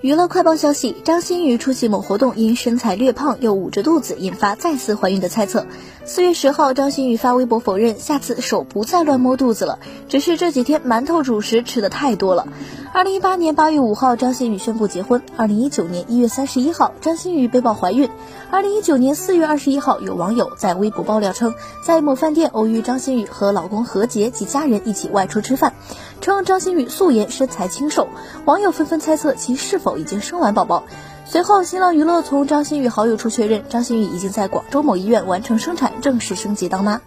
娱乐快报消息：张馨予出席某活动，因身材略胖又捂着肚子，引发再次怀孕的猜测。四月十号，张馨予发微博否认，下次手不再乱摸肚子了，只是这几天馒头主食吃的太多了。二零一八年八月五号，张馨予宣布结婚。二零一九年一月三十一号，张馨予被曝怀孕。二零一九年四月二十一号，有网友在微博爆料称，在某饭店偶遇张馨予和老公何洁及家人一起外出吃饭，称张馨予素颜身材清瘦，网友纷纷猜测其是否。已经生完宝宝，随后新浪娱乐从张馨予好友处确认，张馨予已经在广州某医院完成生产，正式升级当妈。